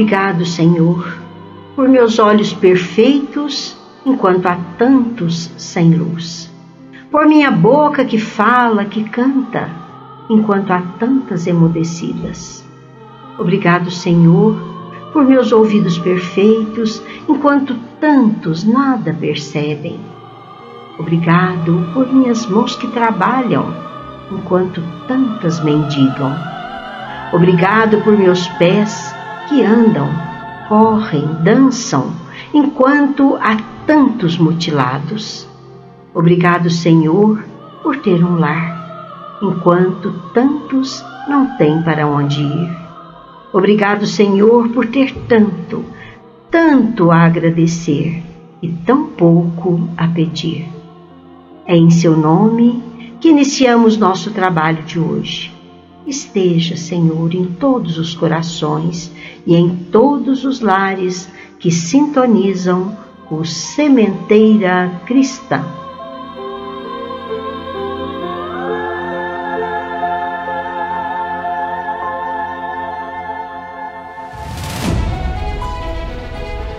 Obrigado, Senhor, por meus olhos perfeitos enquanto há tantos sem luz. Por minha boca que fala, que canta, enquanto há tantas emudecidas. Obrigado, Senhor, por meus ouvidos perfeitos enquanto tantos nada percebem. Obrigado por minhas mãos que trabalham enquanto tantas mendigam. Obrigado por meus pés que andam, correm, dançam, enquanto há tantos mutilados. Obrigado, Senhor, por ter um lar, enquanto tantos não têm para onde ir. Obrigado, Senhor, por ter tanto, tanto a agradecer e tão pouco a pedir. É em seu nome que iniciamos nosso trabalho de hoje. Esteja, Senhor, em todos os corações e em todos os lares que sintonizam o Sementeira Cristã.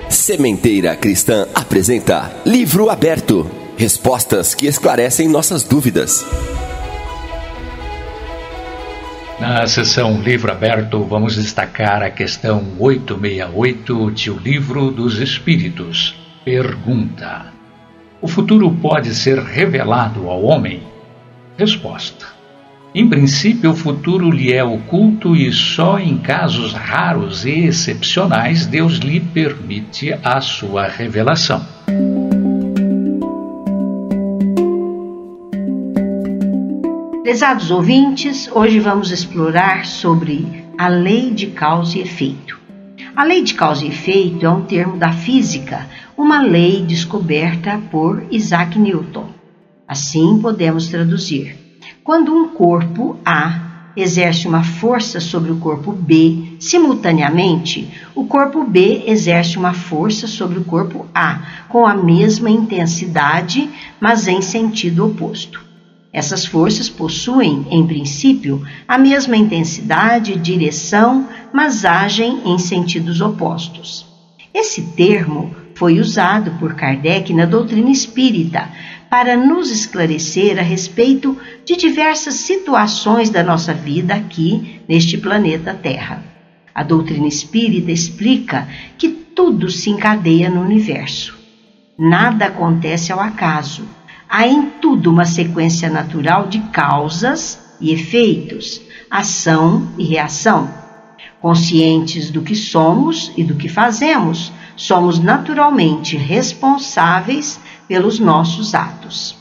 Sementeira Cristã apresenta Livro Aberto Respostas que esclarecem nossas dúvidas. Na sessão Livro Aberto, vamos destacar a questão 868 de O Livro dos Espíritos. Pergunta: O futuro pode ser revelado ao homem? Resposta: Em princípio, o futuro lhe é oculto e só em casos raros e excepcionais Deus lhe permite a sua revelação. Prezados ouvintes, hoje vamos explorar sobre a lei de causa e efeito. A lei de causa e efeito é um termo da física, uma lei descoberta por Isaac Newton. Assim podemos traduzir: quando um corpo A exerce uma força sobre o corpo B simultaneamente, o corpo B exerce uma força sobre o corpo A com a mesma intensidade, mas em sentido oposto. Essas forças possuem, em princípio, a mesma intensidade e direção, mas agem em sentidos opostos. Esse termo foi usado por Kardec na doutrina espírita para nos esclarecer a respeito de diversas situações da nossa vida aqui neste planeta Terra. A doutrina espírita explica que tudo se encadeia no universo. Nada acontece ao acaso há em tudo uma sequência natural de causas e efeitos, ação e reação. Conscientes do que somos e do que fazemos, somos naturalmente responsáveis pelos nossos atos.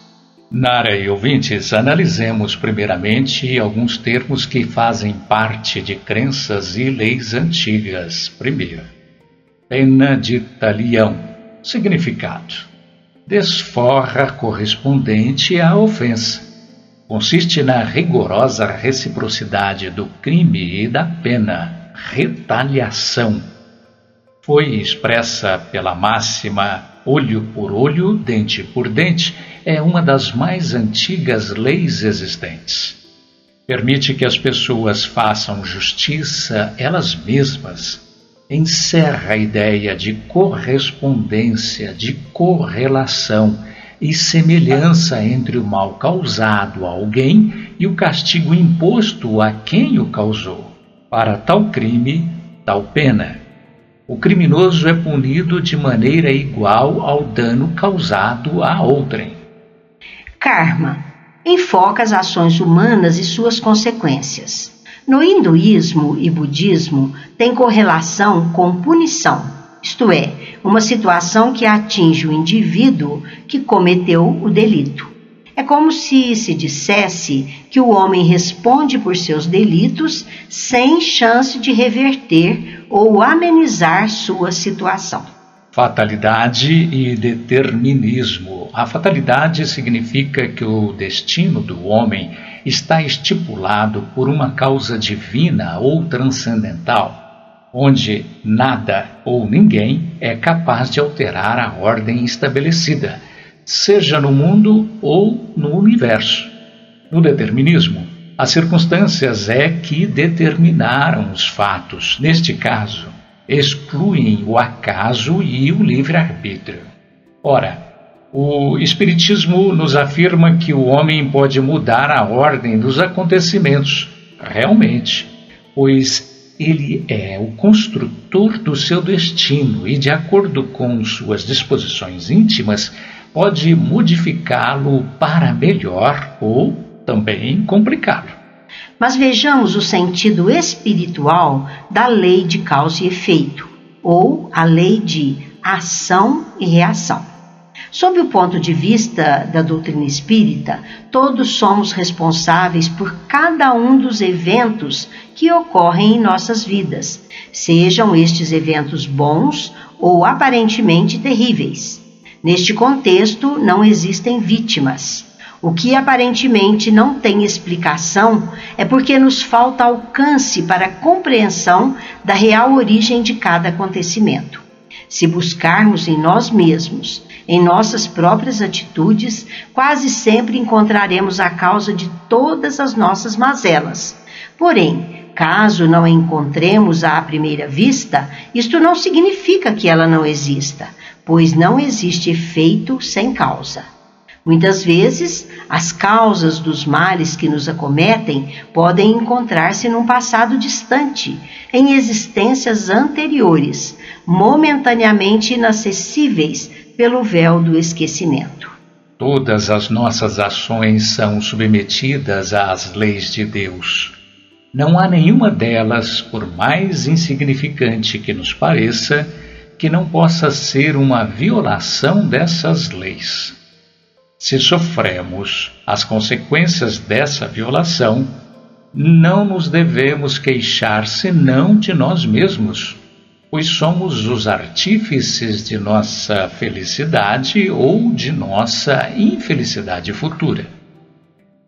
Nara e ouvintes, analisemos primeiramente alguns termos que fazem parte de crenças e leis antigas. Primeiro, pena de talião. Significado: desforra correspondente à ofensa. Consiste na rigorosa reciprocidade do crime e da pena, retaliação. Foi expressa pela máxima olho por olho, dente por dente, é uma das mais antigas leis existentes. Permite que as pessoas façam justiça elas mesmas. Encerra a ideia de correspondência, de correlação e semelhança entre o mal causado a alguém e o castigo imposto a quem o causou. Para tal crime, tal pena. O criminoso é punido de maneira igual ao dano causado a outrem. Karma enfoca as ações humanas e suas consequências. No hinduísmo e budismo, tem correlação com punição, isto é, uma situação que atinge o indivíduo que cometeu o delito. É como se se dissesse que o homem responde por seus delitos sem chance de reverter ou amenizar sua situação. Fatalidade e determinismo. A fatalidade significa que o destino do homem está estipulado por uma causa divina ou transcendental onde nada ou ninguém é capaz de alterar a ordem estabelecida, seja no mundo ou no universo. No determinismo, as circunstâncias é que determinaram os fatos. Neste caso, excluem o acaso e o livre-arbítrio. Ora, o Espiritismo nos afirma que o homem pode mudar a ordem dos acontecimentos, realmente, pois ele é o construtor do seu destino e, de acordo com suas disposições íntimas, pode modificá-lo para melhor ou também complicá-lo. Mas vejamos o sentido espiritual da lei de causa e efeito, ou a lei de ação e reação. Sob o ponto de vista da doutrina espírita, todos somos responsáveis por cada um dos eventos que ocorrem em nossas vidas, sejam estes eventos bons ou aparentemente terríveis. Neste contexto, não existem vítimas. O que aparentemente não tem explicação é porque nos falta alcance para a compreensão da real origem de cada acontecimento. Se buscarmos em nós mesmos em nossas próprias atitudes, quase sempre encontraremos a causa de todas as nossas mazelas. Porém, caso não encontremos à primeira vista, isto não significa que ela não exista, pois não existe efeito sem causa. Muitas vezes, as causas dos males que nos acometem podem encontrar-se num passado distante, em existências anteriores, momentaneamente inacessíveis pelo véu do esquecimento. Todas as nossas ações são submetidas às leis de Deus. Não há nenhuma delas, por mais insignificante que nos pareça, que não possa ser uma violação dessas leis. Se sofremos as consequências dessa violação, não nos devemos queixar senão de nós mesmos, pois somos os artífices de nossa felicidade ou de nossa infelicidade futura.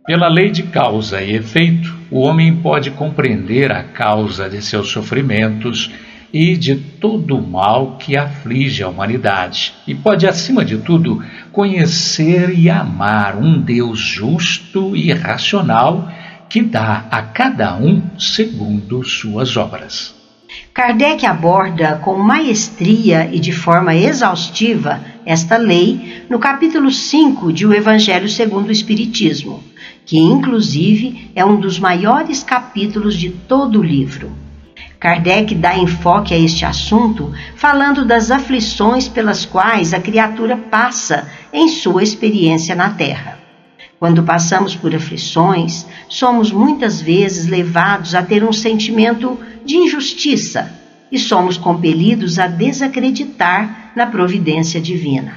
Pela lei de causa e efeito, o homem pode compreender a causa de seus sofrimentos e de todo o mal que aflige a humanidade, e pode, acima de tudo, conhecer e amar um Deus justo e racional que dá a cada um segundo suas obras. Kardec aborda com maestria e de forma exaustiva esta lei no capítulo 5 de O Evangelho segundo o Espiritismo, que inclusive é um dos maiores capítulos de todo o livro. Kardec dá enfoque a este assunto falando das aflições pelas quais a criatura passa em sua experiência na Terra. Quando passamos por aflições, somos muitas vezes levados a ter um sentimento de injustiça e somos compelidos a desacreditar na providência divina.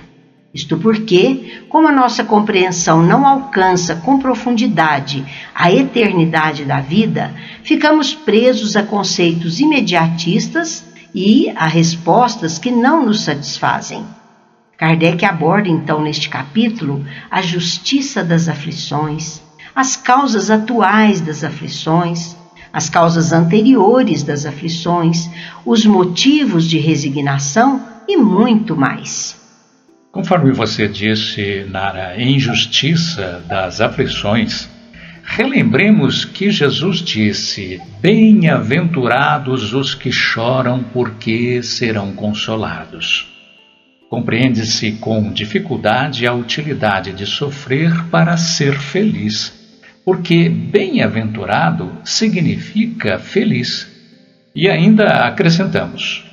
Isto porque, como a nossa compreensão não alcança com profundidade a eternidade da vida, ficamos presos a conceitos imediatistas e a respostas que não nos satisfazem. Kardec aborda então neste capítulo a justiça das aflições, as causas atuais das aflições, as causas anteriores das aflições, os motivos de resignação e muito mais. Conforme você disse, na injustiça das aflições, relembremos que Jesus disse: Bem-aventurados os que choram, porque serão consolados. Compreende-se com dificuldade a utilidade de sofrer para ser feliz, porque bem-aventurado significa feliz. E ainda acrescentamos: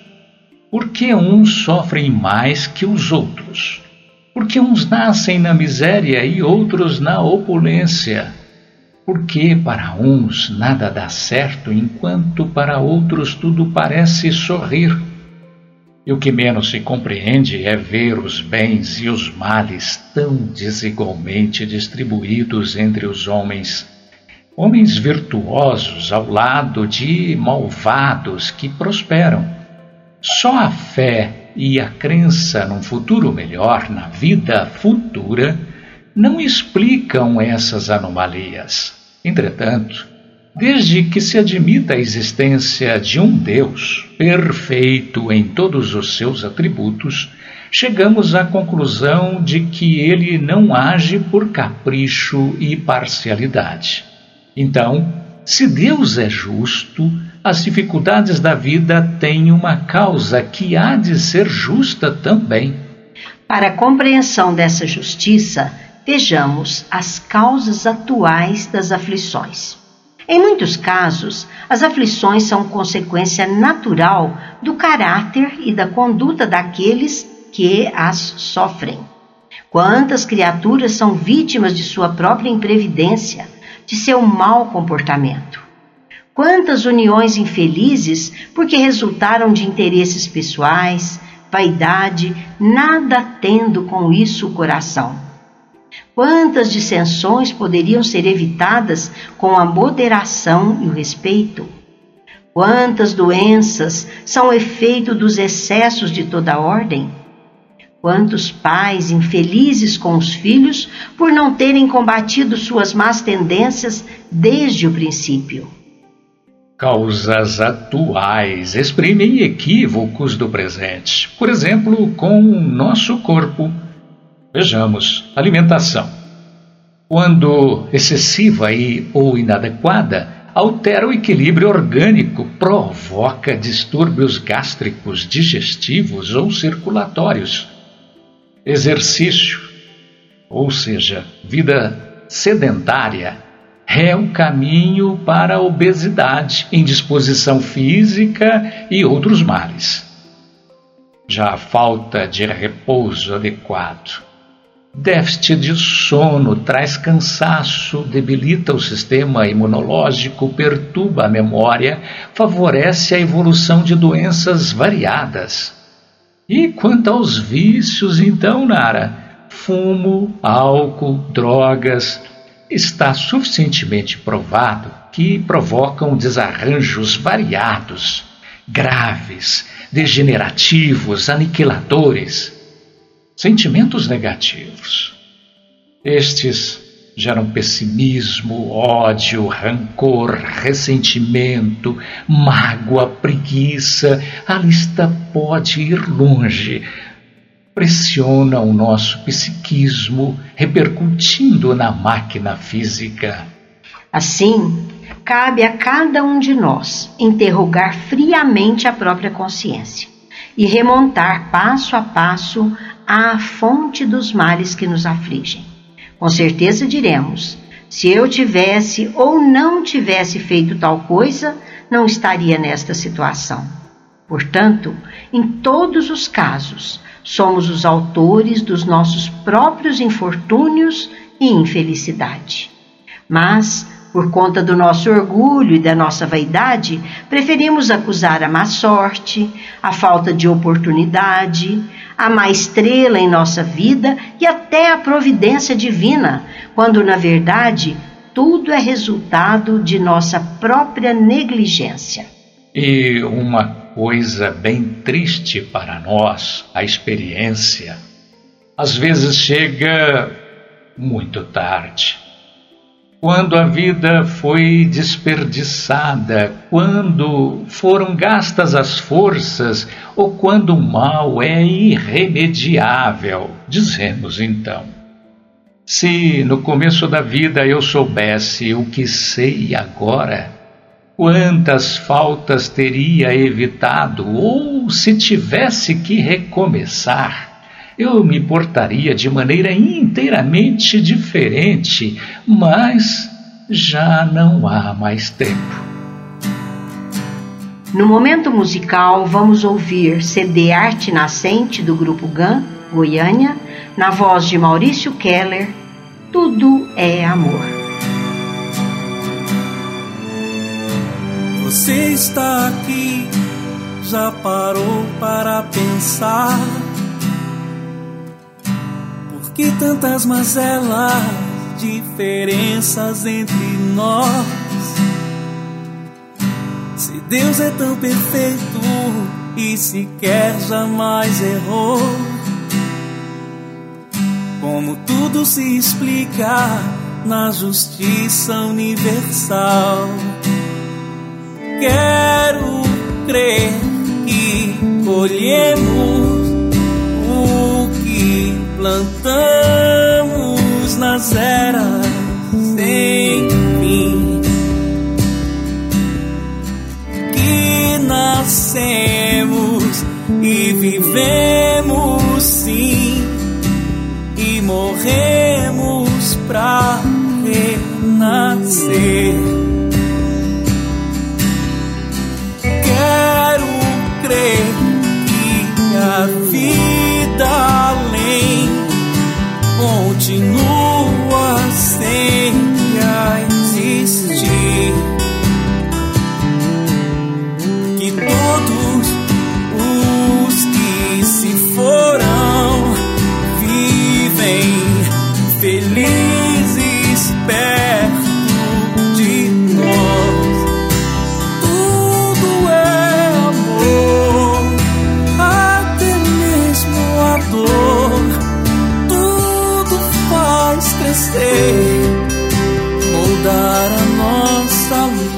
por que uns sofrem mais que os outros? Porque uns nascem na miséria e outros na opulência? Porque para uns nada dá certo, enquanto para outros tudo parece sorrir? E o que menos se compreende é ver os bens e os males tão desigualmente distribuídos entre os homens. Homens virtuosos ao lado de malvados que prosperam só a fé e a crença num futuro melhor, na vida futura, não explicam essas anomalias. Entretanto, desde que se admita a existência de um Deus perfeito em todos os seus atributos, chegamos à conclusão de que ele não age por capricho e parcialidade. Então, se Deus é justo, as dificuldades da vida têm uma causa que há de ser justa também. Para a compreensão dessa justiça, vejamos as causas atuais das aflições. Em muitos casos, as aflições são consequência natural do caráter e da conduta daqueles que as sofrem. Quantas criaturas são vítimas de sua própria imprevidência, de seu mau comportamento? Quantas uniões infelizes porque resultaram de interesses pessoais, vaidade, nada tendo com isso o coração. Quantas dissensões poderiam ser evitadas com a moderação e o respeito? Quantas doenças são efeito dos excessos de toda ordem? Quantos pais infelizes com os filhos por não terem combatido suas más tendências desde o princípio? Causas atuais exprimem equívocos do presente, por exemplo, com o nosso corpo. Vejamos, alimentação. Quando excessiva e ou inadequada, altera o equilíbrio orgânico, provoca distúrbios gástricos, digestivos ou circulatórios. Exercício, ou seja, vida sedentária, é o caminho para a obesidade, indisposição física e outros males. Já a falta de repouso adequado. Déficit de sono traz cansaço, debilita o sistema imunológico, perturba a memória, favorece a evolução de doenças variadas. E quanto aos vícios, então, Nara? Fumo, álcool, drogas, está suficientemente provado que provocam desarranjos variados, graves, degenerativos, aniquiladores, sentimentos negativos. Estes geram pessimismo, ódio, rancor, ressentimento, mágoa, preguiça. A lista pode ir longe, pressiona o nosso psiquismo, repercutindo na máquina física. Assim, cabe a cada um de nós interrogar friamente a própria consciência e remontar passo a passo à fonte dos males que nos afligem. Com certeza diremos: se eu tivesse ou não tivesse feito tal coisa, não estaria nesta situação. Portanto, em todos os casos, Somos os autores dos nossos próprios infortúnios e infelicidade. Mas, por conta do nosso orgulho e da nossa vaidade, preferimos acusar a má sorte, a falta de oportunidade, a má estrela em nossa vida e até a providência divina, quando na verdade tudo é resultado de nossa própria negligência. E uma coisa bem triste para nós, a experiência, às vezes chega muito tarde. quando a vida foi desperdiçada, quando foram gastas as forças ou quando o mal é irremediável, dizemos então. Se no começo da vida eu soubesse o que sei agora, quantas faltas teria evitado, ou se tivesse que recomeçar, eu me portaria de maneira inteiramente diferente, mas já não há mais tempo. No momento musical, vamos ouvir CD Arte Nascente do Grupo GAN, Goiânia, na voz de Maurício Keller, Tudo é Amor. Você está aqui, já parou para pensar? que tantas mazelas, diferenças entre nós. Se Deus é tão perfeito e sequer jamais errou, como tudo se explica na justiça universal. Quero crer que colhemos plantamos nas eras sem fim que nascemos e vivemos sim e morremos pra renascer. Crer que a vida continua você mudar a nossa luz.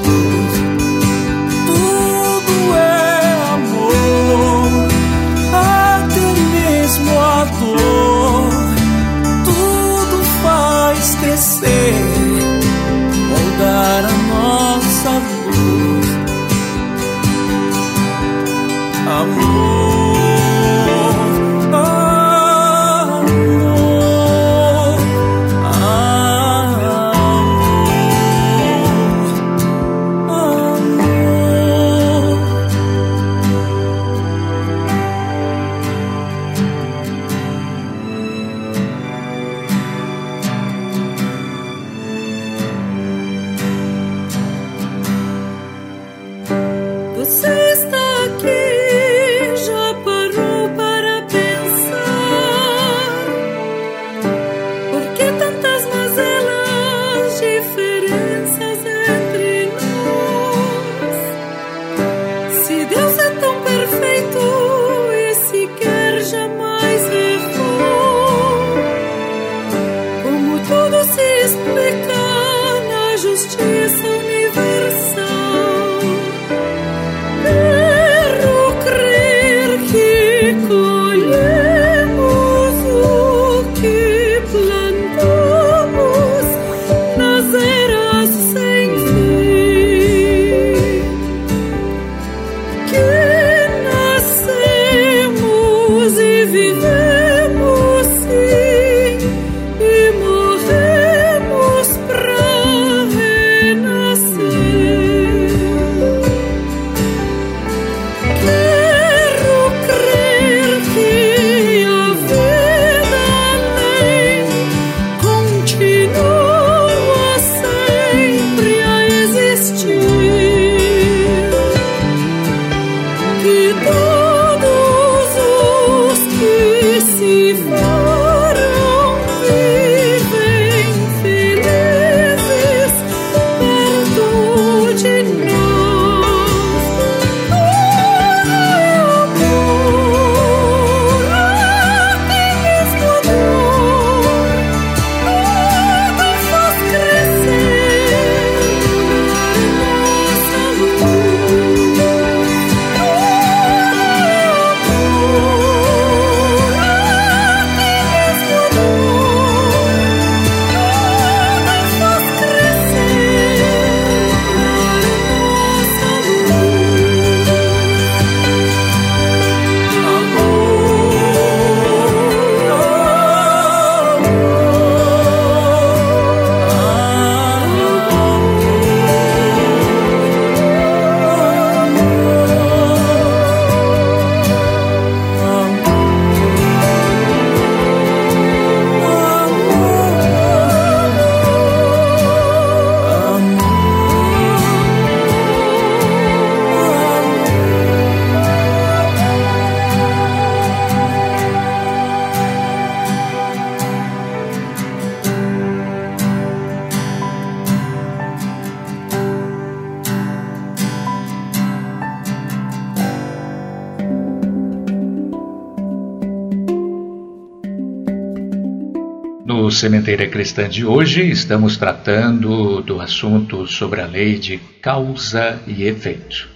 Sementeira Cristã de hoje, estamos tratando do assunto sobre a lei de causa e efeito.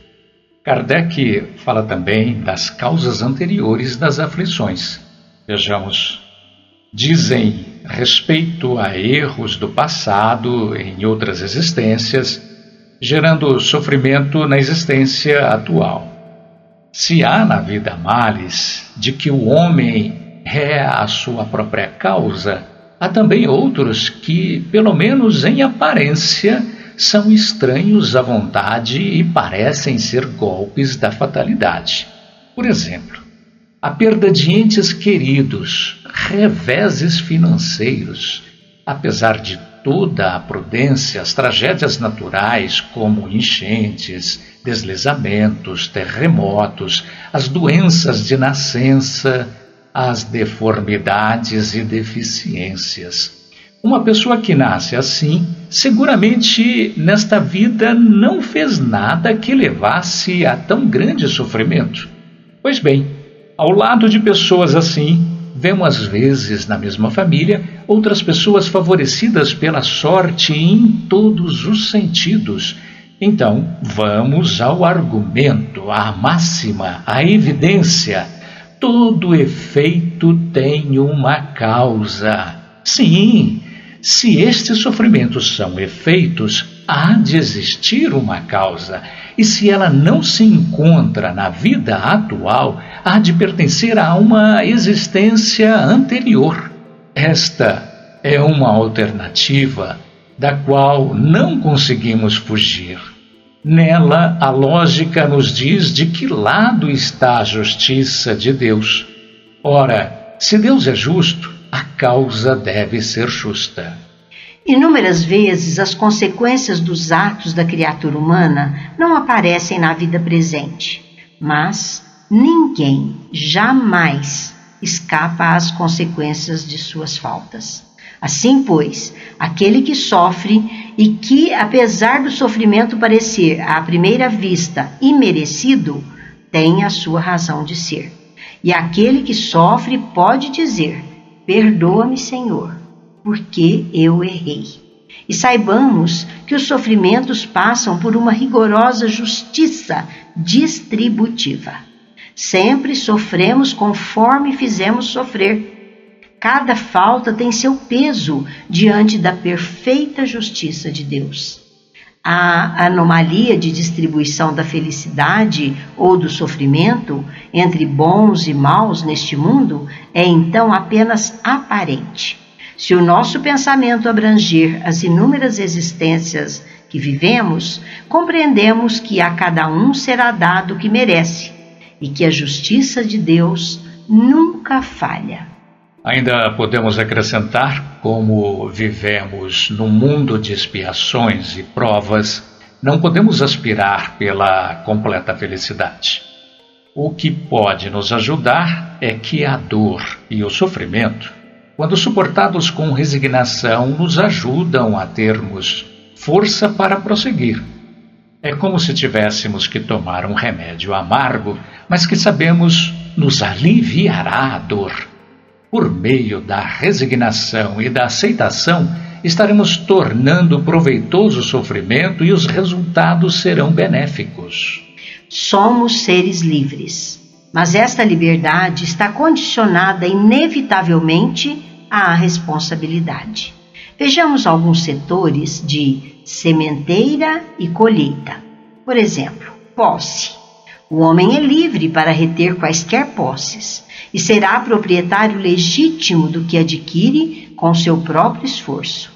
Kardec fala também das causas anteriores das aflições. Vejamos. Dizem respeito a erros do passado em outras existências, gerando sofrimento na existência atual. Se há na vida males de que o homem é a sua própria causa, há também outros que, pelo menos em aparência, são estranhos à vontade e parecem ser golpes da fatalidade. Por exemplo, a perda de entes queridos, reveses financeiros, apesar de toda a prudência, as tragédias naturais, como enchentes, deslizamentos, terremotos, as doenças de nascença, as deformidades e deficiências. Uma pessoa que nasce assim, seguramente nesta vida não fez nada que levasse a tão grande sofrimento. Pois bem, ao lado de pessoas assim, vemos às vezes na mesma família outras pessoas favorecidas pela sorte em todos os sentidos. Então, vamos ao argumento, à máxima, à evidência. Todo efeito tem uma causa. Sim, se estes sofrimentos são efeitos, há de existir uma causa, e se ela não se encontra na vida atual, há de pertencer a uma existência anterior. Esta é uma alternativa da qual não conseguimos fugir. Nela, a lógica nos diz de que lado está a justiça de Deus. Ora, se Deus é justo, a causa deve ser justa. Inúmeras vezes as consequências dos atos da criatura humana não aparecem na vida presente, mas ninguém jamais escapa às consequências de suas faltas. Assim, pois, aquele que sofre e que, apesar do sofrimento parecer à primeira vista imerecido, tem a sua razão de ser. E aquele que sofre pode dizer: Perdoa-me, Senhor, porque eu errei. E saibamos que os sofrimentos passam por uma rigorosa justiça distributiva. Sempre sofremos conforme fizemos sofrer. Cada falta tem seu peso diante da perfeita justiça de Deus. A anomalia de distribuição da felicidade ou do sofrimento entre bons e maus neste mundo é então apenas aparente. Se o nosso pensamento abranger as inúmeras existências que vivemos, compreendemos que a cada um será dado o que merece e que a justiça de Deus nunca falha. Ainda podemos acrescentar, como vivemos num mundo de expiações e provas, não podemos aspirar pela completa felicidade. O que pode nos ajudar é que a dor e o sofrimento, quando suportados com resignação, nos ajudam a termos força para prosseguir. É como se tivéssemos que tomar um remédio amargo, mas que sabemos nos aliviará a dor por meio da resignação e da aceitação, estaremos tornando proveitoso o sofrimento e os resultados serão benéficos. Somos seres livres, mas esta liberdade está condicionada inevitavelmente à responsabilidade. Vejamos alguns setores de sementeira e colheita. Por exemplo, posse. O homem é livre para reter quaisquer posses e será proprietário legítimo do que adquire com seu próprio esforço.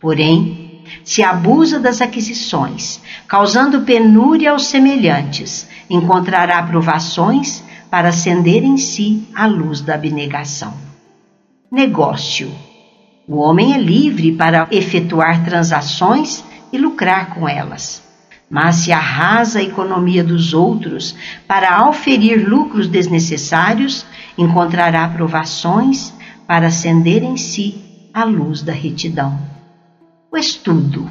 Porém, se abusa das aquisições, causando penúria aos semelhantes, encontrará provações para acender em si a luz da abnegação. Negócio. O homem é livre para efetuar transações e lucrar com elas mas se arrasa a economia dos outros para auferir lucros desnecessários, encontrará provações para acender em si a luz da retidão. O estudo.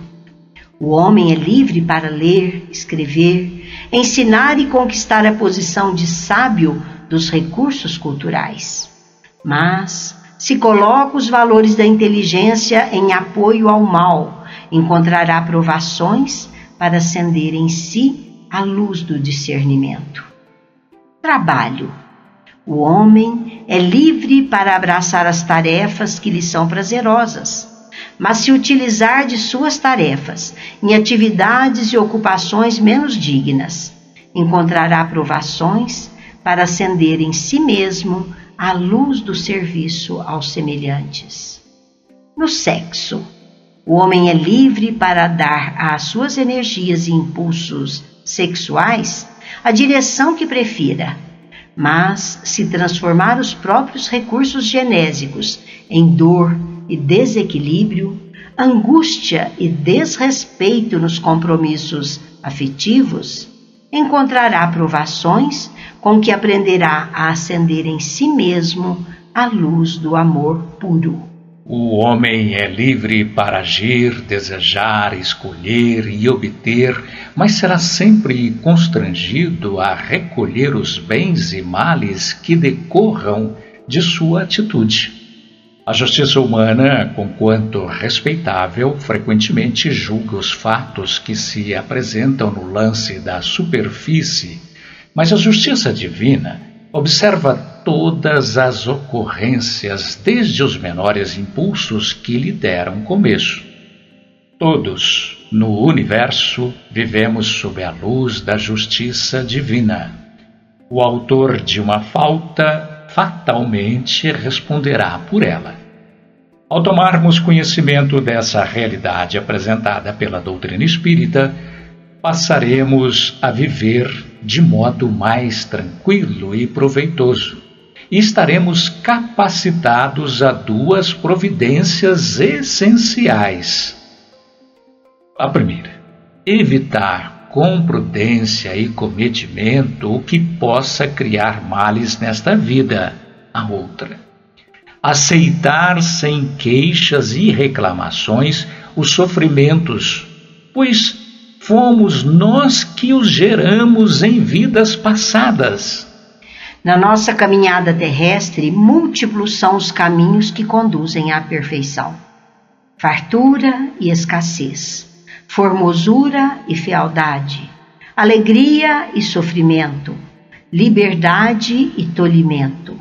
O homem é livre para ler, escrever, ensinar e conquistar a posição de sábio dos recursos culturais. Mas, Se coloca os valores da inteligência em apoio ao mal, encontrará provações para acender em si a luz do discernimento. Trabalho. O homem é livre para abraçar as tarefas que lhe são prazerosas, mas se utilizar de suas tarefas em atividades e ocupações menos dignas, encontrará provações para acender em si mesmo a luz do serviço aos semelhantes. No sexo, o homem é livre para dar às suas energias e impulsos sexuais a direção que prefira, mas se transformar os próprios recursos genésicos em dor e desequilíbrio, angústia e desrespeito nos compromissos afetivos, encontrará provações com que aprenderá a acender em si mesmo a luz do amor puro. O homem é livre para agir, desejar, escolher e obter, mas será sempre constrangido a recolher os bens e males que decorram de sua atitude. A justiça humana, conquanto respeitável, frequentemente julga os fatos que se apresentam no lance da superfície, mas a justiça divina observa todas as ocorrências, desde os menores impulsos que lhe deram começo. Todos, no universo, vivemos sob a luz da justiça divina. O autor de uma falta fatalmente responderá por ela. Ao tomarmos conhecimento dessa realidade apresentada pela doutrina espírita, passaremos a viver de modo mais tranquilo e proveitoso. E estaremos capacitados a duas providências essenciais. A primeira, evitar com prudência e cometimento o que possa criar males nesta vida. A outra, aceitar sem queixas e reclamações os sofrimentos, pois fomos nós que os geramos em vidas passadas. Na nossa caminhada terrestre, múltiplos são os caminhos que conduzem à perfeição: fartura e escassez, formosura e fealdade, alegria e sofrimento, liberdade e tolimento.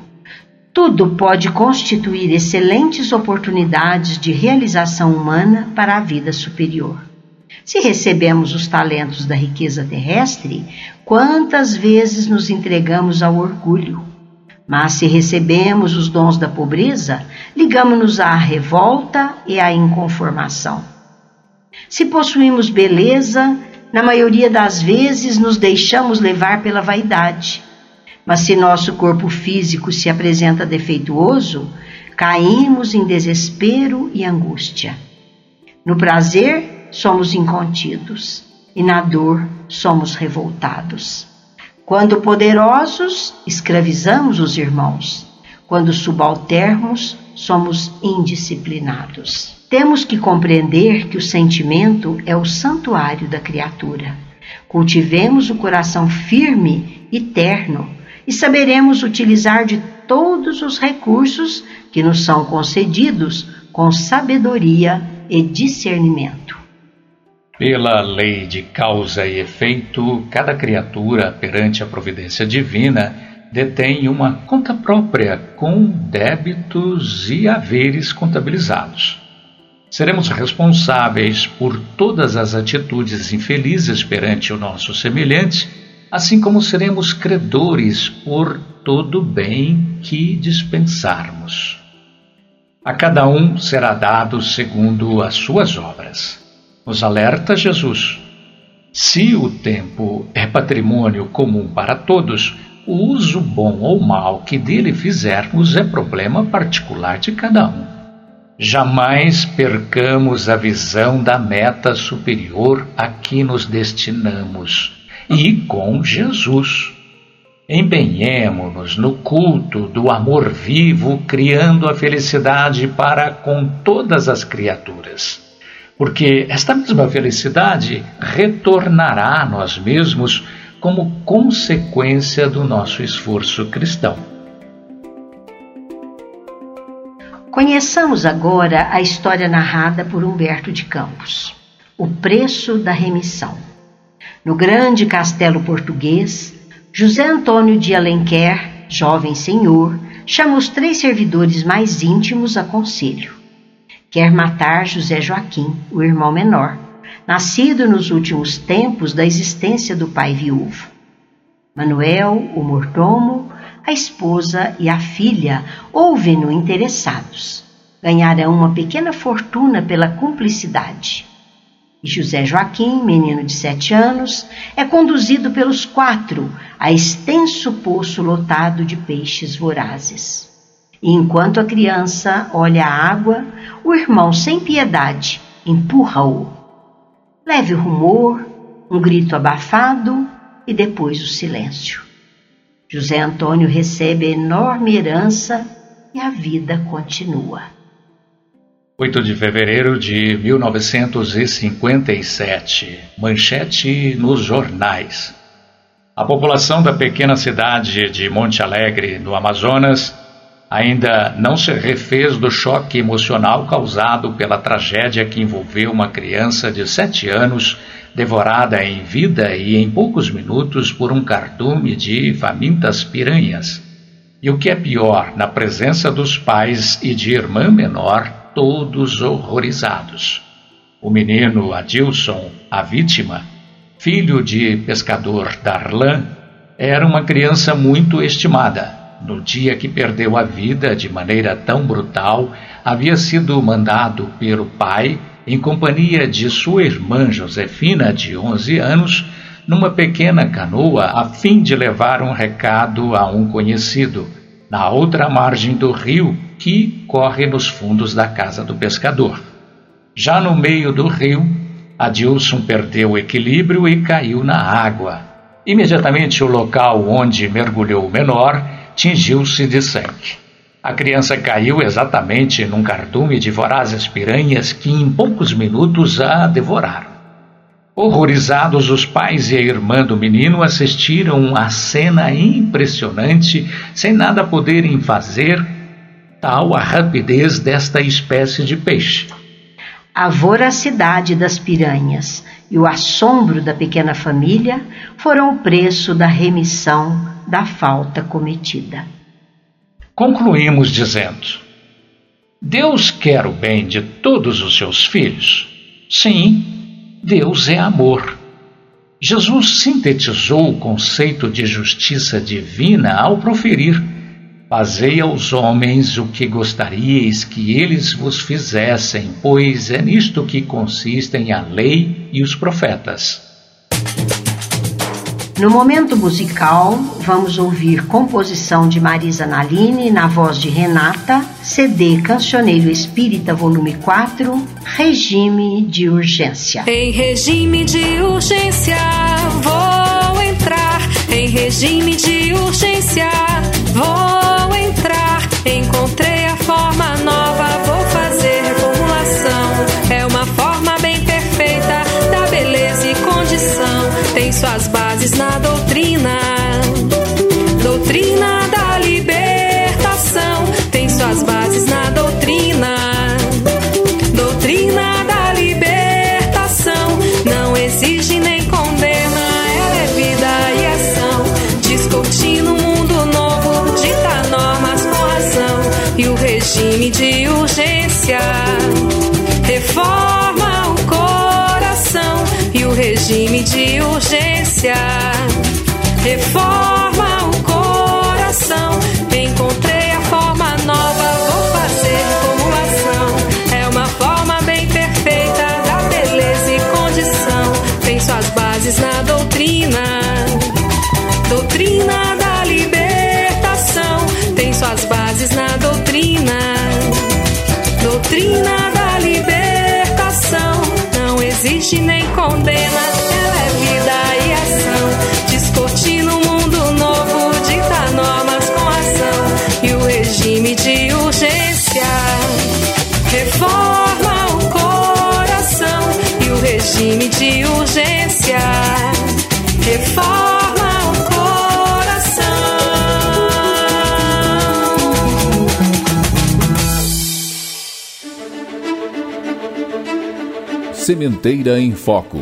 Tudo pode constituir excelentes oportunidades de realização humana para a vida superior. Se recebemos os talentos da riqueza terrestre, quantas vezes nos entregamos ao orgulho? Mas se recebemos os dons da pobreza, ligamos-nos à revolta e à inconformação. Se possuímos beleza, na maioria das vezes nos deixamos levar pela vaidade. Mas se nosso corpo físico se apresenta defeituoso, caímos em desespero e angústia. No prazer, somos incontidos e na dor somos revoltados. Quando poderosos, escravizamos os irmãos. Quando subalternos, somos indisciplinados. Temos que compreender que o sentimento é o santuário da criatura. Cultivemos o coração firme e terno e saberemos utilizar de todos os recursos que nos são concedidos com sabedoria e discernimento. Pela lei de causa e efeito, cada criatura perante a providência divina detém uma conta própria com débitos e haveres contabilizados. Seremos responsáveis por todas as atitudes infelizes perante o nosso semelhante, assim como seremos credores por todo bem que dispensarmos. A cada um será dado segundo as suas obras. Nos alerta Jesus. Se o tempo é patrimônio comum para todos, o uso bom ou mal que dele fizermos é problema particular de cada um. Jamais percamos a visão da meta superior a que nos destinamos e com Jesus. Empenhemo-nos no culto do amor vivo, criando a felicidade para com todas as criaturas porque esta mesma felicidade retornará a nós mesmos como consequência do nosso esforço cristão. Conheçamos agora a história narrada por Humberto de Campos, O Preço da Remissão. No grande castelo português, José Antônio de Alenquer, jovem senhor, chama os três servidores mais íntimos a conselho. Quer matar José Joaquim, o irmão menor, nascido nos últimos tempos da existência do pai viúvo. Manuel, o mordomo, a esposa e a filha ouvem-no interessados. Ganharão uma pequena fortuna pela cumplicidade. E José Joaquim, menino de sete anos, é conduzido pelos quatro a extenso poço lotado de peixes vorazes. Enquanto a criança olha a água, o irmão, sem piedade, empurra-o. Leve rumor, um grito abafado e depois o silêncio. José Antônio recebe a enorme herança e a vida continua. 8 de fevereiro de 1957. Manchete nos jornais. A população da pequena cidade de Monte Alegre, no Amazonas, ainda não se refez do choque emocional causado pela tragédia que envolveu uma criança de sete anos devorada em vida e em poucos minutos por um cardume de famintas piranhas. E o que é pior, na presença dos pais e de irmã menor, todos horrorizados. O menino Adilson, a vítima, filho de pescador Darlan, era uma criança muito estimada. No dia que perdeu a vida de maneira tão brutal, havia sido mandado pelo pai em companhia de sua irmã Josefina, de 11 anos, numa pequena canoa a fim de levar um recado a um conhecido, na outra margem do rio que corre nos fundos da casa do pescador. Já no meio do rio, Adilson perdeu o equilíbrio e caiu na água. Imediatamente o local onde mergulhou o menor tingiu-se de sangue. A criança caiu exatamente num cardume de vorazes piranhas que em poucos minutos a devoraram. Horrorizados, os pais e a irmã do menino assistiram à cena impressionante, sem nada poderem fazer, tal a rapidez desta espécie de peixe. A voracidade das piranhas e o assombro da pequena família foram o preço da remissão da falta cometida. Concluímos dizendo: Deus quer o bem de todos os seus filhos. Sim, Deus é amor. Jesus sintetizou o conceito de justiça divina ao proferir: Fazei aos homens o que gostaríeis que eles vos fizessem, pois é nisto que consistem a lei e os profetas. No momento musical, vamos ouvir composição de Marisa Naline na voz de Renata, CD Cancioneiro Espírita, volume 4, Regime de Urgência. Em regime de urgência, vou entrar. Em regime de urgência, vou entrar. Encontrei suas bases doutrina da libertação. Não existe nem condena, Sementeira em Foco.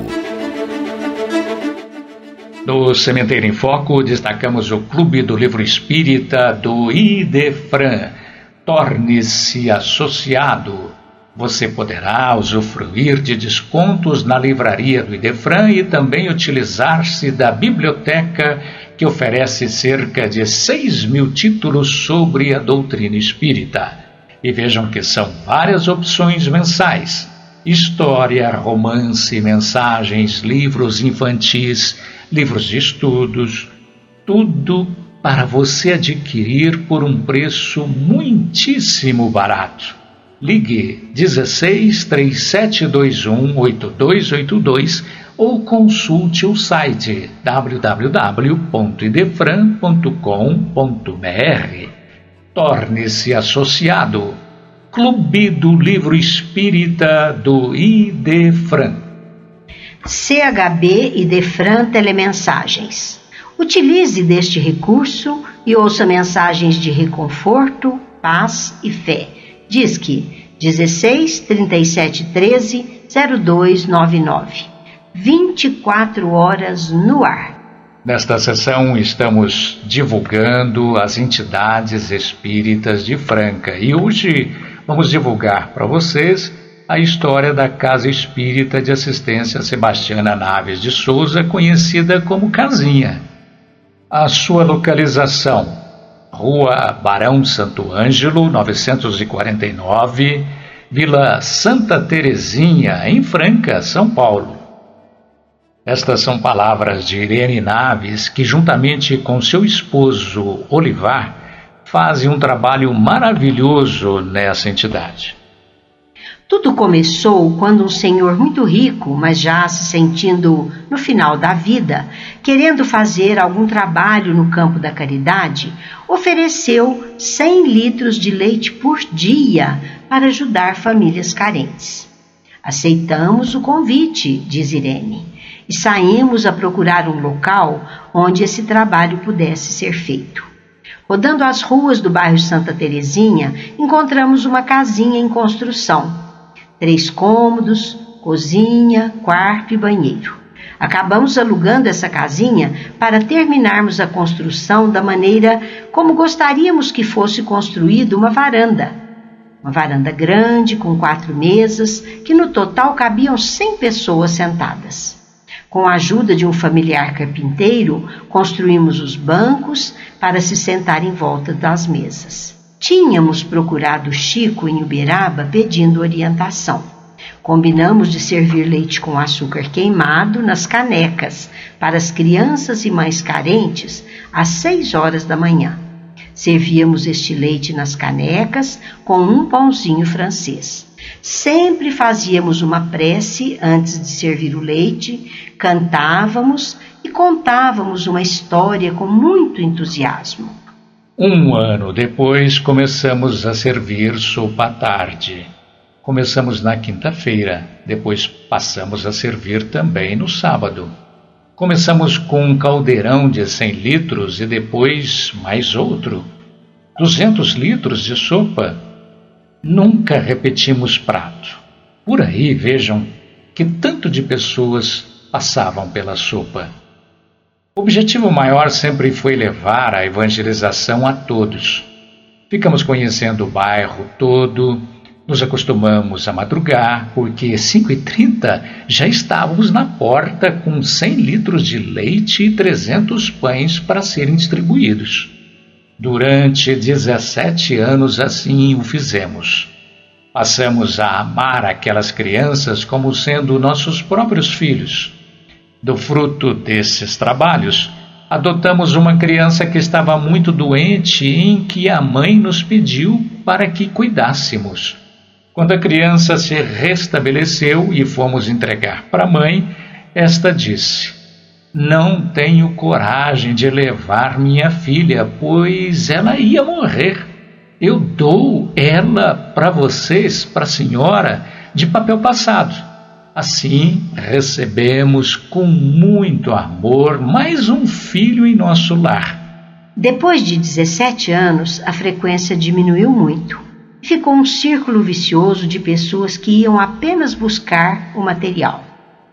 No Sementeiro em Foco, destacamos o Clube do Livro Espírita do Idefran. Torne-se associado. Você poderá usufruir de descontos na livraria do Idefran e também utilizar-se da biblioteca que oferece cerca de 6 mil títulos sobre a doutrina espírita. E vejam que são várias opções mensais: história, romance, mensagens, livros infantis livros de estudos, tudo para você adquirir por um preço muitíssimo barato. Ligue 16 3721 8282 ou consulte o site www.idefran.com.br. Torne-se associado. Clube do Livro Espírita do Idefran. CHB e Defran Telemensagens. Utilize deste recurso e ouça mensagens de reconforto, paz e fé. Disque 16 37 13 0299. 24 horas no ar. Nesta sessão estamos divulgando as entidades espíritas de Franca e hoje vamos divulgar para vocês a história da Casa Espírita de Assistência Sebastiana Naves de Souza, conhecida como Casinha. A sua localização: Rua Barão Santo Ângelo, 949, Vila Santa Terezinha, em Franca, São Paulo. Estas são palavras de Irene Naves, que, juntamente com seu esposo Olivar, fazem um trabalho maravilhoso nessa entidade. Tudo começou quando um senhor muito rico, mas já se sentindo no final da vida, querendo fazer algum trabalho no campo da caridade, ofereceu 100 litros de leite por dia para ajudar famílias carentes. Aceitamos o convite, diz Irene, e saímos a procurar um local onde esse trabalho pudesse ser feito. Rodando as ruas do bairro Santa Terezinha, encontramos uma casinha em construção três cômodos, cozinha, quarto e banheiro. Acabamos alugando essa casinha para terminarmos a construção da maneira como gostaríamos que fosse construída uma varanda. Uma varanda grande com quatro mesas, que no total cabiam 100 pessoas sentadas. Com a ajuda de um familiar carpinteiro, construímos os bancos para se sentar em volta das mesas. Tínhamos procurado Chico em Uberaba pedindo orientação. Combinamos de servir leite com açúcar queimado nas canecas para as crianças e mães carentes às seis horas da manhã. Servíamos este leite nas canecas com um pãozinho francês. Sempre fazíamos uma prece antes de servir o leite, cantávamos e contávamos uma história com muito entusiasmo. Um ano depois, começamos a servir sopa à tarde. Começamos na quinta-feira, depois passamos a servir também no sábado. Começamos com um caldeirão de 100 litros e depois mais outro. 200 litros de sopa. Nunca repetimos prato. Por aí vejam que tanto de pessoas passavam pela sopa. O objetivo maior sempre foi levar a evangelização a todos. Ficamos conhecendo o bairro todo, nos acostumamos a madrugar, porque 5h30 já estávamos na porta com 100 litros de leite e 300 pães para serem distribuídos. Durante 17 anos assim o fizemos. Passamos a amar aquelas crianças como sendo nossos próprios filhos. Do fruto desses trabalhos, adotamos uma criança que estava muito doente e em que a mãe nos pediu para que cuidássemos. Quando a criança se restabeleceu e fomos entregar para a mãe, esta disse: Não tenho coragem de levar minha filha, pois ela ia morrer. Eu dou ela para vocês, para a senhora, de papel passado. Assim, recebemos com muito amor mais um filho em nosso lar. Depois de 17 anos, a frequência diminuiu muito. ficou um círculo vicioso de pessoas que iam apenas buscar o material.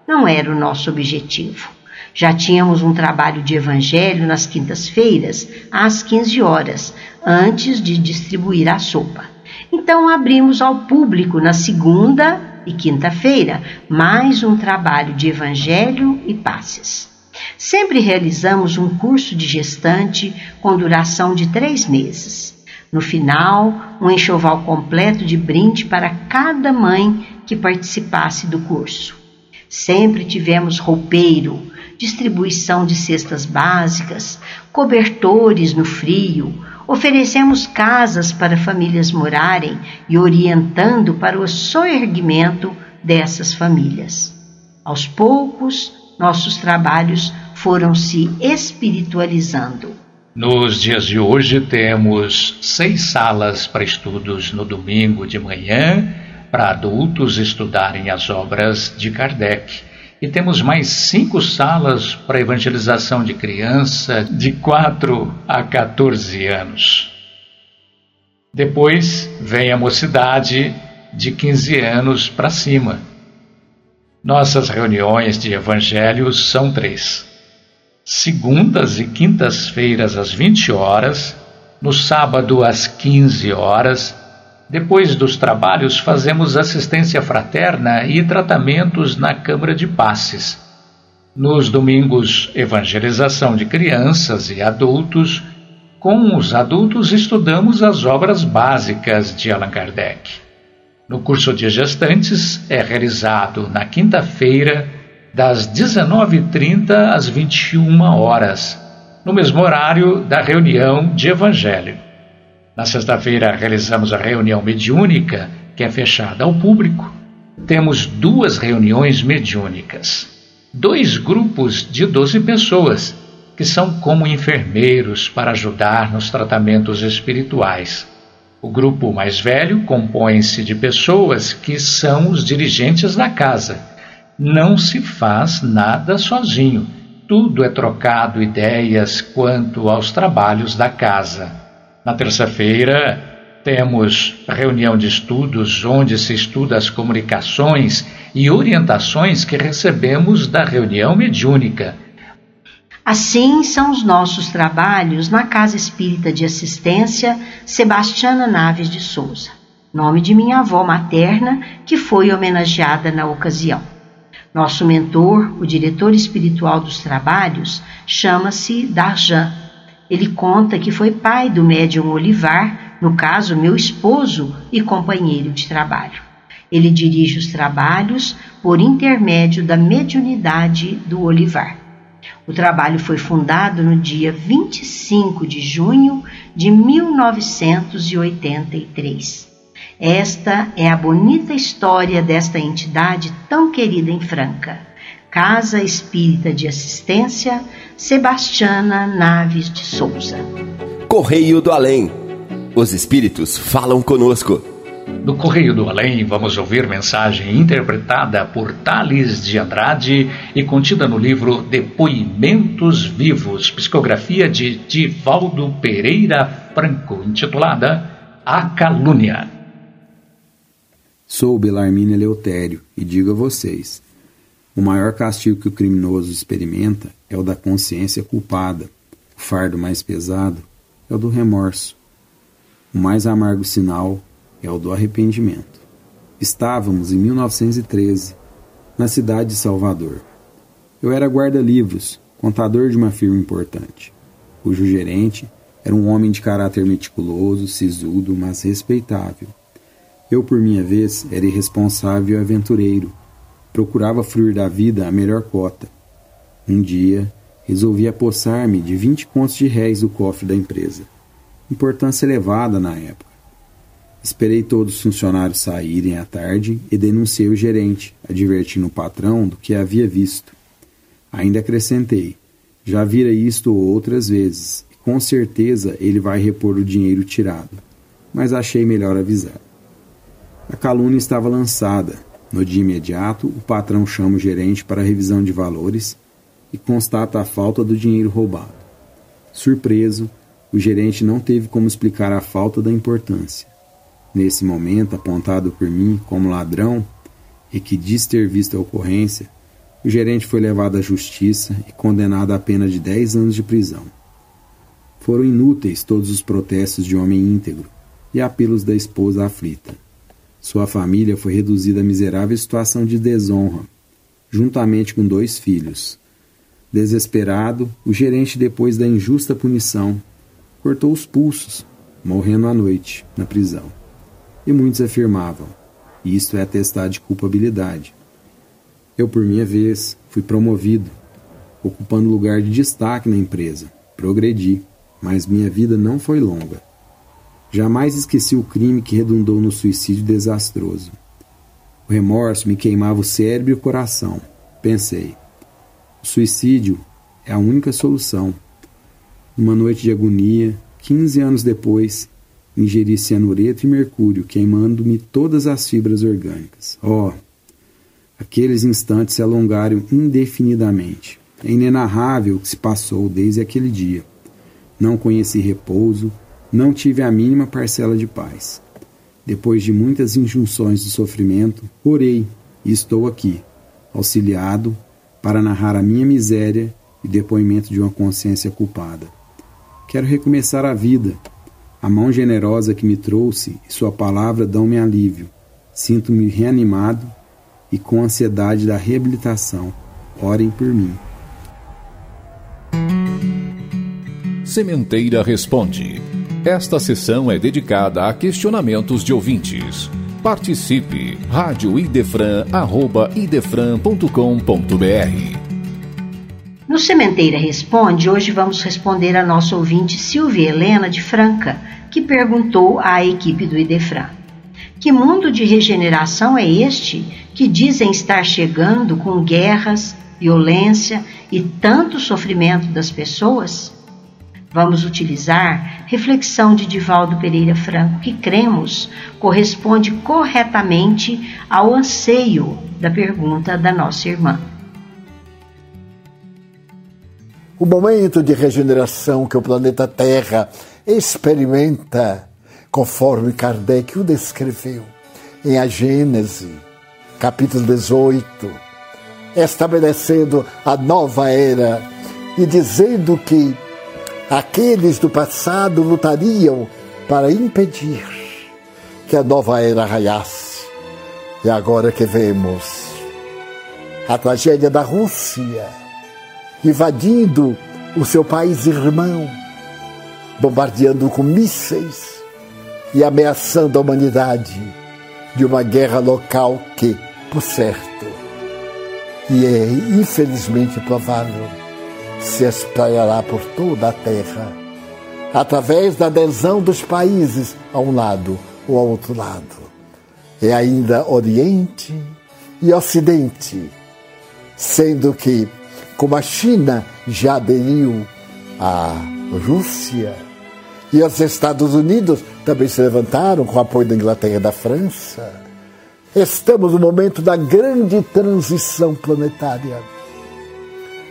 Não era o nosso objetivo. Já tínhamos um trabalho de evangelho nas quintas-feiras, às 15 horas, antes de distribuir a sopa. Então abrimos ao público na segunda e quinta-feira mais um trabalho de evangelho e passes. Sempre realizamos um curso de gestante com duração de três meses. No final, um enxoval completo de brinde para cada mãe que participasse do curso. Sempre tivemos roupeiro, distribuição de cestas básicas, cobertores no frio, oferecemos casas para famílias morarem e orientando para o soerguimento dessas famílias. Aos poucos, nossos trabalhos foram se espiritualizando. Nos dias de hoje, temos seis salas para estudos no domingo de manhã, para adultos estudarem as obras de Kardec. E temos mais cinco salas para evangelização de criança de 4 a 14 anos. Depois vem a mocidade de 15 anos para cima. Nossas reuniões de evangelhos são três: segundas e quintas-feiras às 20 horas, no sábado às 15 horas. Depois dos trabalhos, fazemos assistência fraterna e tratamentos na Câmara de Passes. Nos domingos, evangelização de crianças e adultos. Com os adultos, estudamos as obras básicas de Allan Kardec. No curso de gestantes é realizado na quinta-feira, das 19h30 às 21 horas, no mesmo horário da reunião de evangelho. Na sexta-feira realizamos a reunião mediúnica, que é fechada ao público. Temos duas reuniões mediúnicas. Dois grupos de 12 pessoas, que são como enfermeiros para ajudar nos tratamentos espirituais. O grupo mais velho compõe-se de pessoas que são os dirigentes da casa. Não se faz nada sozinho. Tudo é trocado ideias quanto aos trabalhos da casa. Na terça-feira, temos reunião de estudos onde se estuda as comunicações e orientações que recebemos da reunião mediúnica Assim são os nossos trabalhos na Casa Espírita de Assistência Sebastiana Naves de Souza, nome de minha avó materna, que foi homenageada na ocasião. Nosso mentor, o diretor espiritual dos trabalhos, chama-se Darjan. Ele conta que foi pai do médium Olivar, no caso, meu esposo e companheiro de trabalho. Ele dirige os trabalhos por intermédio da mediunidade do Olivar. O trabalho foi fundado no dia 25 de junho de 1983. Esta é a bonita história desta entidade tão querida em Franca. Casa Espírita de Assistência, Sebastiana Naves de Souza. Correio do Além. Os espíritos falam conosco. No Correio do Além, vamos ouvir mensagem interpretada por Tales de Andrade e contida no livro Depoimentos Vivos, psicografia de Divaldo Pereira Franco, intitulada A Calúnia. Sou Belarmino Eleutério e digo a vocês: o maior castigo que o criminoso experimenta é o da consciência culpada. O fardo mais pesado é o do remorso. O mais amargo sinal é o do arrependimento. Estávamos em 1913, na cidade de Salvador. Eu era guarda-livros, contador de uma firma importante, cujo gerente era um homem de caráter meticuloso, sisudo, mas respeitável. Eu, por minha vez, era irresponsável e aventureiro. Procurava fruir da vida a melhor cota. Um dia, resolvi apossar-me de 20 contos de réis do cofre da empresa. Importância elevada na época. Esperei todos os funcionários saírem à tarde e denunciei o gerente, advertindo o patrão do que havia visto. Ainda acrescentei: já vira isto outras vezes, e com certeza ele vai repor o dinheiro tirado. Mas achei melhor avisar. A calúnia estava lançada. No dia imediato, o patrão chama o gerente para a revisão de valores e constata a falta do dinheiro roubado. Surpreso, o gerente não teve como explicar a falta da importância. Nesse momento, apontado por mim como ladrão e que diz ter visto a ocorrência, o gerente foi levado à justiça e condenado a pena de 10 anos de prisão. Foram inúteis todos os protestos de homem íntegro e apelos da esposa aflita. Sua família foi reduzida à miserável situação de desonra, juntamente com dois filhos. Desesperado, o gerente, depois da injusta punição, cortou os pulsos, morrendo à noite, na prisão. E muitos afirmavam: isto é atestado de culpabilidade. Eu, por minha vez, fui promovido, ocupando lugar de destaque na empresa. Progredi, mas minha vida não foi longa. Jamais esqueci o crime que redundou no suicídio desastroso. O remorso me queimava o cérebro e o coração. Pensei: o suicídio é a única solução. Numa noite de agonia, 15 anos depois, ingeri cianureto e mercúrio, queimando-me todas as fibras orgânicas. Oh, aqueles instantes se alongaram indefinidamente. É inenarrável o que se passou desde aquele dia. Não conheci repouso, não tive a mínima parcela de paz. Depois de muitas injunções de sofrimento, orei e estou aqui, auxiliado para narrar a minha miséria e depoimento de uma consciência culpada. Quero recomeçar a vida. A mão generosa que me trouxe e sua palavra dão-me alívio. Sinto-me reanimado e com ansiedade da reabilitação. Orem por mim. Sementeira responde. Esta sessão é dedicada a questionamentos de ouvintes. Participe! radioidefran.idefran.com.br No Sementeira Responde, hoje vamos responder a nossa ouvinte Silvia Helena de Franca, que perguntou à equipe do Idefran. Que mundo de regeneração é este que dizem estar chegando com guerras, violência e tanto sofrimento das pessoas? Vamos utilizar reflexão de Divaldo Pereira Franco, que cremos corresponde corretamente ao anseio da pergunta da nossa irmã. O momento de regeneração que o planeta Terra experimenta, conforme Kardec o descreveu em A Gênese, capítulo 18, estabelecendo a nova era e dizendo que Aqueles do passado lutariam para impedir que a nova era raiasse. E agora que vemos a tragédia da Rússia invadindo o seu país irmão, bombardeando com mísseis e ameaçando a humanidade de uma guerra local que, por certo, e é infelizmente provável, se espraiará por toda a terra, através da adesão dos países a um lado ou ao outro lado. É ainda Oriente e Ocidente, sendo que, como a China já aderiu à Rússia e os Estados Unidos também se levantaram com o apoio da Inglaterra e da França, estamos no momento da grande transição planetária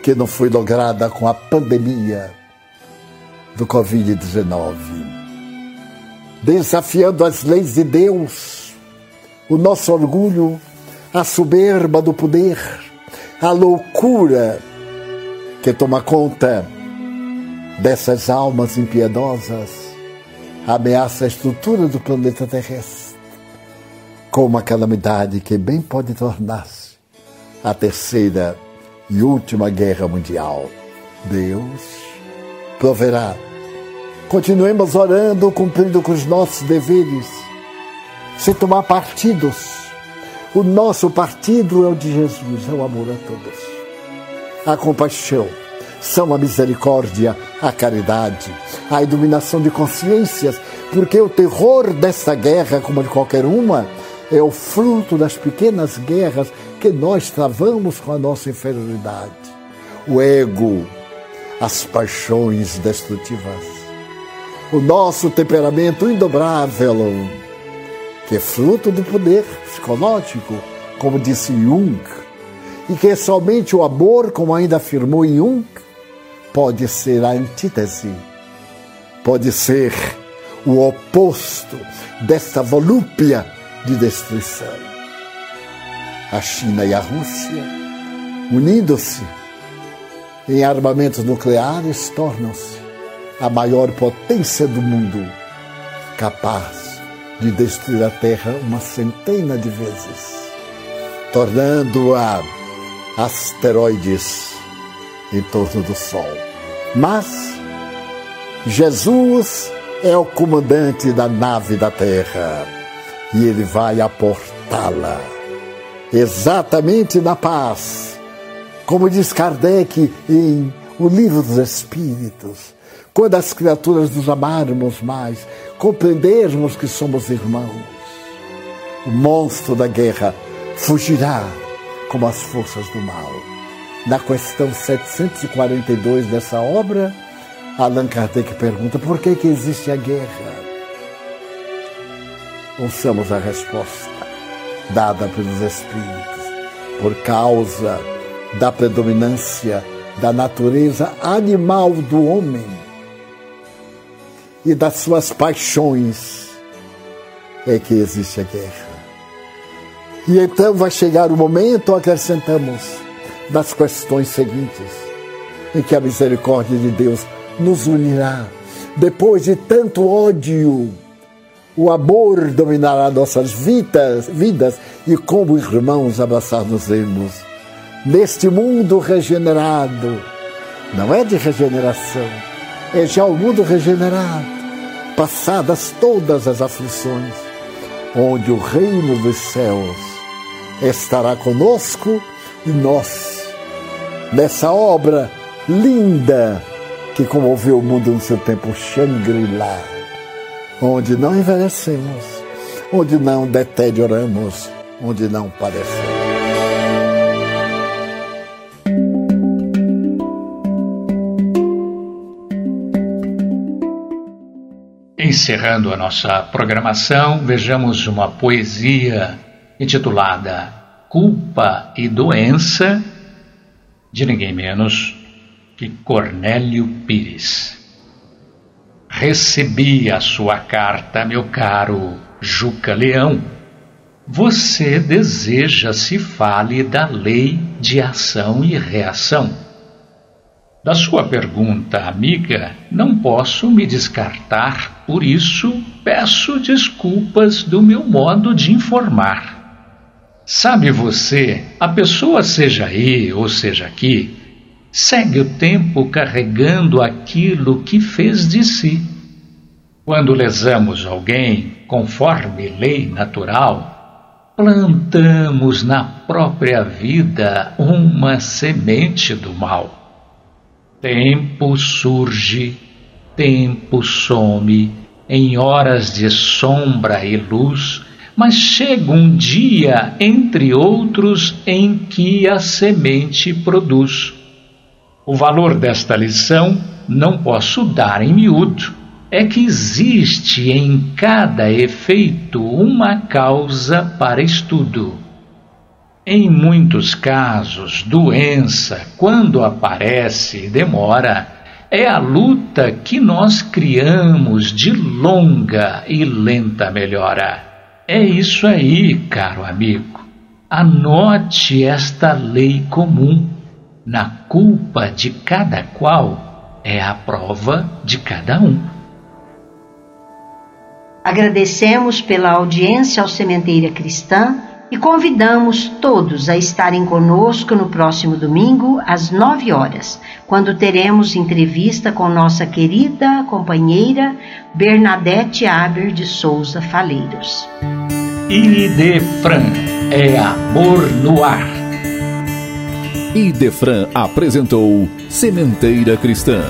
que não foi lograda com a pandemia do Covid-19. Desafiando as leis de Deus, o nosso orgulho, a soberba do poder, a loucura que toma conta dessas almas impiedosas, ameaça a estrutura do planeta terrestre, com uma calamidade que bem pode tornar-se a terceira e última guerra mundial. Deus proverá. Continuemos orando, cumprindo com os nossos deveres, sem tomar partidos. O nosso partido é o de Jesus, é o amor a todos. A compaixão, são a misericórdia, a caridade, a iluminação de consciências, porque o terror desta guerra, como de qualquer uma, é o fruto das pequenas guerras que nós travamos com a nossa inferioridade. O ego, as paixões destrutivas, o nosso temperamento indobrável, que é fruto do poder psicológico, como disse Jung, e que somente o amor, como ainda afirmou Jung, pode ser a antítese, pode ser o oposto desta volúpia de destruição. A China e a Rússia, unindo-se em armamentos nucleares, tornam-se a maior potência do mundo, capaz de destruir a Terra uma centena de vezes, tornando-a asteroides em torno do Sol. Mas Jesus é o comandante da nave da Terra e ele vai aportá-la exatamente na paz. Como diz Kardec em O Livro dos Espíritos, quando as criaturas nos amarmos mais, compreendermos que somos irmãos, o monstro da guerra fugirá como as forças do mal. Na questão 742 dessa obra, Allan Kardec pergunta por que, que existe a guerra? Ouçamos a resposta dada pelos Espíritos. Por causa da predominância da natureza animal do homem e das suas paixões é que existe a guerra. E então vai chegar o momento, acrescentamos, das questões seguintes, em que a misericórdia de Deus nos unirá. Depois de tanto ódio, o amor dominará nossas vidas, vidas e como irmãos abraçar-nos-emos. Neste mundo regenerado, não é de regeneração, é já o mundo regenerado, passadas todas as aflições, onde o reino dos céus estará conosco e nós, nessa obra linda que comoveu o mundo no seu tempo, Shangri-La, onde não envelhecemos, onde não deterioramos, onde não padecemos. Encerrando a nossa programação, vejamos uma poesia intitulada Culpa e Doença, de ninguém menos que Cornélio Pires. Recebi a sua carta, meu caro Juca Leão. Você deseja se fale da lei de ação e reação. Da sua pergunta, amiga, não posso me descartar, por isso peço desculpas do meu modo de informar. Sabe você, a pessoa seja aí ou seja aqui, segue o tempo carregando aquilo que fez de si. Quando lesamos alguém, conforme lei natural, plantamos na própria vida uma semente do mal. Tempo surge, tempo some, em horas de sombra e luz, mas chega um dia, entre outros, em que a semente produz. O valor desta lição não posso dar em miúdo. É que existe em cada efeito uma causa para estudo. Em muitos casos, doença, quando aparece e demora, é a luta que nós criamos de longa e lenta melhora. É isso aí, caro amigo. Anote esta lei comum na culpa de cada qual é a prova de cada um. Agradecemos pela audiência ao Sementeira Cristã e convidamos todos a estarem conosco no próximo domingo, às nove horas, quando teremos entrevista com nossa querida companheira Bernadette Aber de Souza Faleiros. Idefran é amor no ar Idefran apresentou Sementeira Cristã.